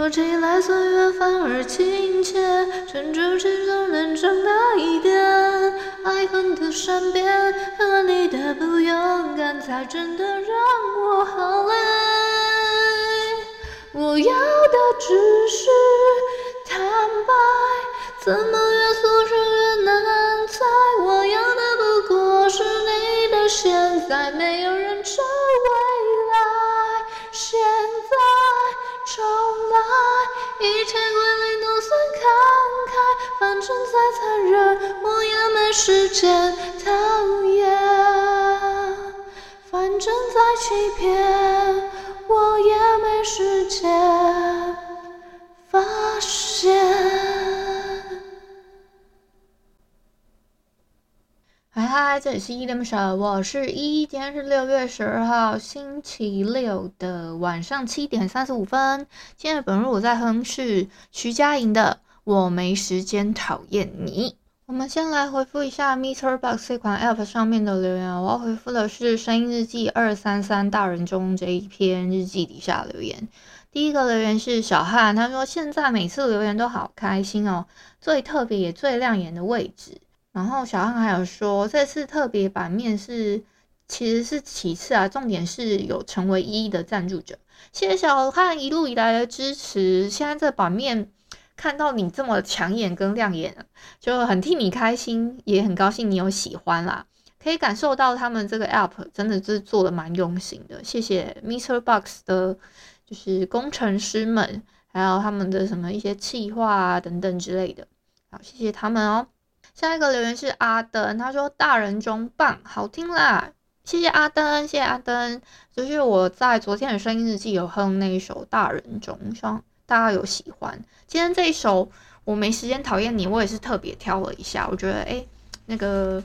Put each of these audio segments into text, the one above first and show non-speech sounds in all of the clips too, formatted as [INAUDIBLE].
说起来岁月反而亲切，沉住气总能长大一点。爱恨的善变，和你的不勇敢，才真的让我好累。我要的只是坦白，怎么越诉说越难猜。我要的不过是你的现在，没有人知未一切归零都算慷慨，反正再残忍，我也没时间讨厌。反正再欺骗，我也没时间这里是依依恋不舍，我是一，今天是六月十二号星期六的晚上七点三十五分。今天的本日我在哼是徐佳莹的《我没时间讨厌你》。我们先来回复一下 MixerBox 这款 App 上面的留言。我要回复的是声音日记二三三大人中这一篇日记底下留言。第一个留言是小汉，他说现在每次留言都好开心哦，最特别也最亮眼的位置。然后小汉还有说，这次特别版面是其实是其次啊，重点是有成为依依的赞助者。谢谢小汉一路以来的支持。现在这版面看到你这么抢眼跟亮眼，就很替你开心，也很高兴你有喜欢啦。可以感受到他们这个 app 真的是做的蛮用心的。谢谢 Mr. Box 的，就是工程师们，还有他们的什么一些企划啊等等之类的。好，谢谢他们哦。下一个留言是阿登，他说大人中棒，好听啦，谢谢阿登，谢谢阿登。就是我在昨天的声音日记有哼那一首大人中，希望大家有喜欢。今天这一首我没时间讨厌你，我也是特别挑了一下，我觉得哎，那个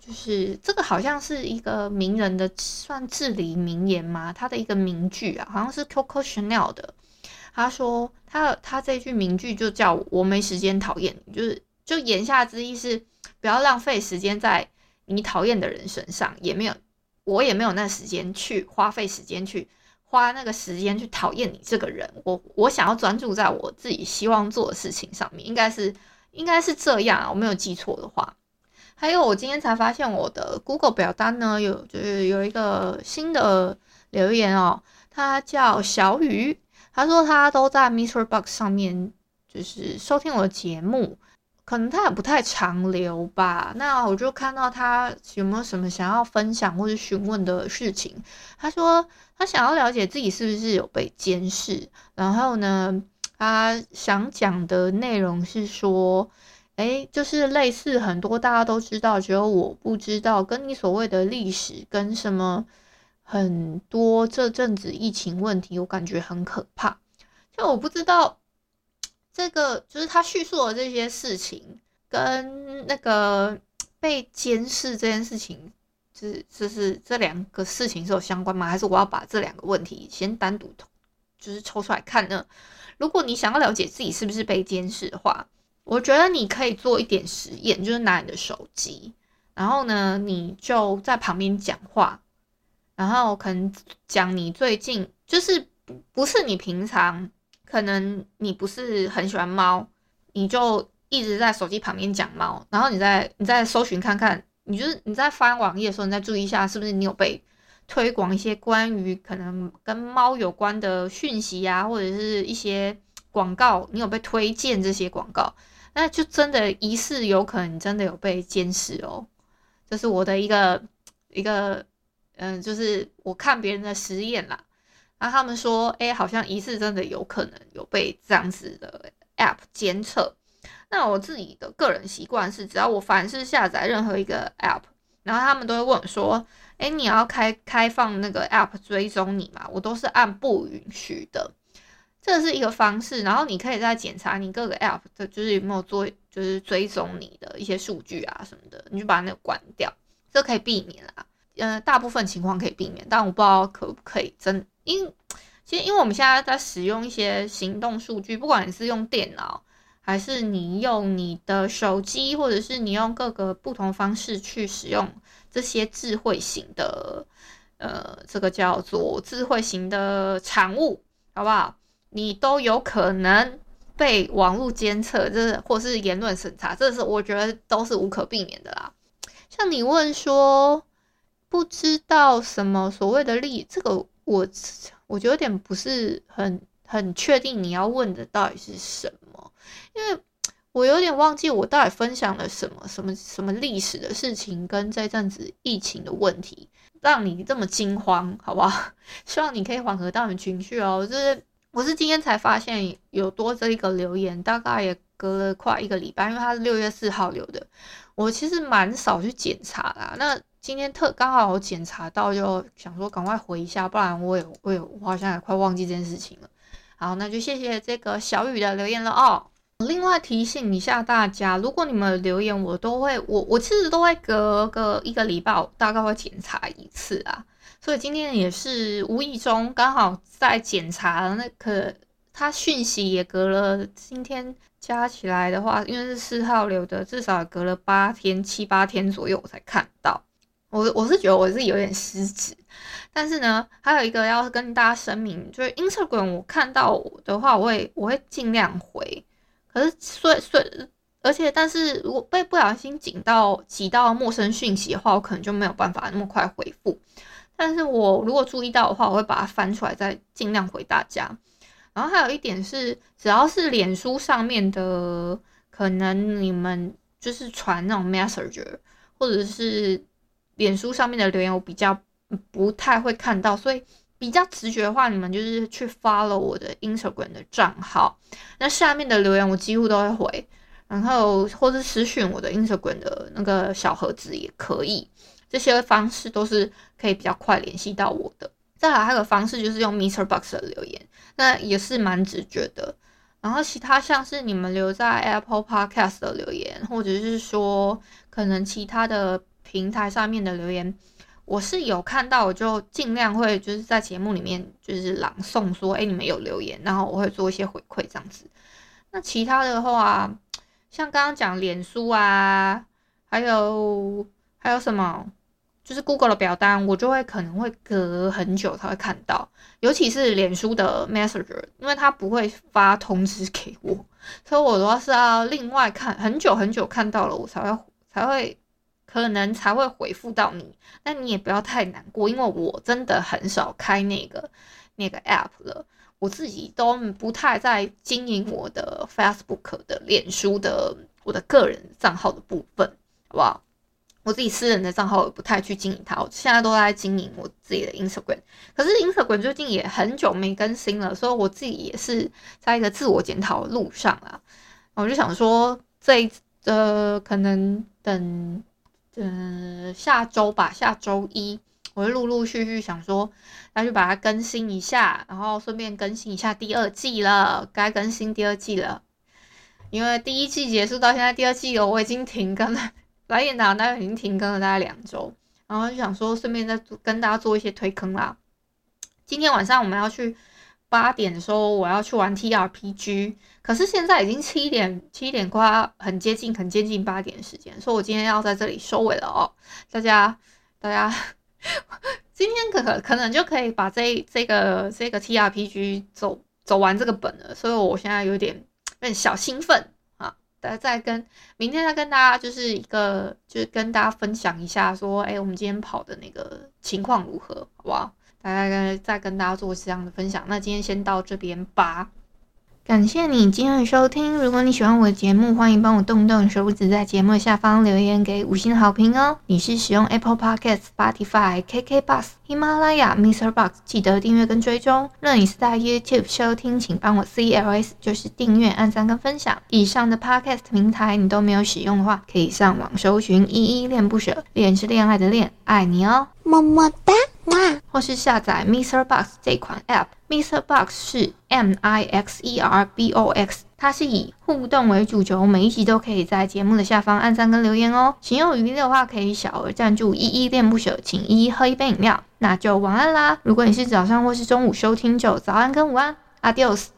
就是这个好像是一个名人的算至理名言嘛，他的一个名句啊，好像是 Coco Chanel 的。他说他他这句名句就叫我没时间讨厌你，就是。就言下之意是不要浪费时间在你讨厌的人身上，也没有，我也没有那时间去花费时间去花那个时间去讨厌你这个人。我我想要专注在我自己希望做的事情上面，应该是应该是这样啊，我没有记错的话。还有，我今天才发现我的 Google 表单呢，有就是有一个新的留言哦，他叫小雨，他说他都在 Mr. Box 上面就是收听我的节目。可能他也不太常留吧，那我就看到他有没有什么想要分享或者询问的事情。他说他想要了解自己是不是有被监视，然后呢，他想讲的内容是说，诶，就是类似很多大家都知道，只有我不知道，跟你所谓的历史跟什么很多这阵子疫情问题，我感觉很可怕，就我不知道。这个就是他叙述的这些事情，跟那个被监视这件事情，是就是这两个事情是有相关吗？还是我要把这两个问题先单独就是抽出来看呢？如果你想要了解自己是不是被监视的话，我觉得你可以做一点实验，就是拿你的手机，然后呢，你就在旁边讲话，然后可能讲你最近就是不是你平常。可能你不是很喜欢猫，你就一直在手机旁边讲猫，然后你再你再搜寻看看，你就是你在翻网页的时候，你再注意一下，是不是你有被推广一些关于可能跟猫有关的讯息啊，或者是一些广告，你有被推荐这些广告，那就真的疑似有可能真的有被监视哦。这是我的一个一个嗯，就是我看别人的实验啦。那他们说，哎、好像疑似真的有可能有被这样子的 app 监测。那我自己的个人习惯是，只要我凡是下载任何一个 app，然后他们都会问我说，哎、你要开开放那个 app 追踪你吗？我都是按不允许的。这是一个方式，然后你可以再检查你各个 App 的，就是有没有做，就是追踪你的一些数据啊什么的，你就把那个关掉，这可以避免啊。呃，大部分情况可以避免，但我不知道可不可以真，因其实因为我们现在在使用一些行动数据，不管你是用电脑，还是你用你的手机，或者是你用各个不同方式去使用这些智慧型的，呃，这个叫做智慧型的产物，好不好？你都有可能被网络监测，这是或是言论审查，这是我觉得都是无可避免的啦。像你问说不知道什么所谓的利，这个我我觉得有点不是很很确定你要问的到底是什么，因为我有点忘记我到底分享了什么什么什么历史的事情跟这阵子疫情的问题，让你这么惊慌，好不好？[LAUGHS] 希望你可以缓和到你情绪哦，就是。我是今天才发现有多这一个留言，大概也隔了快一个礼拜，因为他是六月四号留的。我其实蛮少去检查啦，那今天特刚好有检查到，就想说赶快回一下，不然我也我也我好像也快忘记这件事情了。好，那就谢谢这个小雨的留言了哦。另外提醒一下大家，如果你们留言，我都会我我其实都会隔个一个礼拜，大概会检查一次啊。所以今天也是无意中刚好在检查那个，他讯息也隔了，今天加起来的话，因为是四号留的，至少隔了八天七八天左右我才看到。我我是觉得我是有点失职，但是呢，还有一个要跟大家声明，就是 Instagram 我看到的话，我会我会尽量回。可是所以所以，而且但是如果被不小心挤到挤到陌生讯息的话，我可能就没有办法那么快回复。但是我如果注意到的话，我会把它翻出来，再尽量回大家。然后还有一点是，只要是脸书上面的，可能你们就是传那种 Messenger，或者是脸书上面的留言，我比较不太会看到，所以比较直觉的话，你们就是去 follow 我的 Instagram 的账号，那下面的留言我几乎都会回，然后或者私讯我的 Instagram 的那个小盒子也可以。这些方式都是可以比较快联系到我的。再来还有个方式就是用 Mr. Box 的留言，那也是蛮直觉的。然后其他像是你们留在 Apple Podcast 的留言，或者是说可能其他的平台上面的留言，我是有看到，我就尽量会就是在节目里面就是朗诵说，哎，你们有留言，然后我会做一些回馈这样子。那其他的话，像刚刚讲脸书啊，还有还有什么？就是 Google 的表单，我就会可能会隔很久才会看到，尤其是脸书的 Messenger，因为它不会发通知给我，所以我都是要另外看很久很久看到了，我才会才会可能才会回复到你。但你也不要太难过，因为我真的很少开那个那个 App 了，我自己都不太在经营我的 Facebook 的脸书的我的个人账号的部分，好不好？我自己私人的账号也不太去经营它，我现在都在经营我自己的 Instagram。可是 Instagram 最近也很久没更新了，所以我自己也是在一个自我检讨的路上啊。我就想说，这呃，可能等呃下周吧，下周一我会陆陆续续想说，要去把它更新一下，然后顺便更新一下第二季了，该更新第二季了。因为第一季结束到现在，第二季了，我已经停更了。来演堂大概已经停更了大概两周，然后就想说顺便再跟大家做一些推坑啦。今天晚上我们要去八点的时候，我要去玩 TRPG，可是现在已经七点，七点快很接近，很接近八点的时间，所以我今天要在这里收尾了哦。大家，大家 [LAUGHS] 今天可可可能就可以把这这个这个 TRPG 走走完这个本了，所以我现在有点有点小兴奋。再再跟明天再跟大家就是一个就是跟大家分享一下说，哎，我们今天跑的那个情况如何，好不好？大家再跟大家做这样的分享。那今天先到这边吧。感谢你今天的收听。如果你喜欢我的节目，欢迎帮我动动手指，在节目下方留言给五星好评哦。你是使用 Apple Podcast、Spotify、KK Bus 喜马拉雅、Mr. Box，记得订阅跟追踪。若你是在 YouTube 收听，请帮我 CLS，就是订阅、按赞跟分享。以上的 Podcast 平台你都没有使用的话，可以上网搜寻“依依恋不舍”，恋是恋爱的恋，爱你哦，么么哒，哇！或是下载 Mr. Box 这款 App。Mr. Box 是 M I X E R B O X，它是以互动为主轴，每一集都可以在节目的下方按赞跟留言哦。情有余力的话，可以小额赞助，依依恋不舍，请依依喝一杯饮料。那就晚安啦！如果你是早上或是中午收听，就早安跟午安，Adios。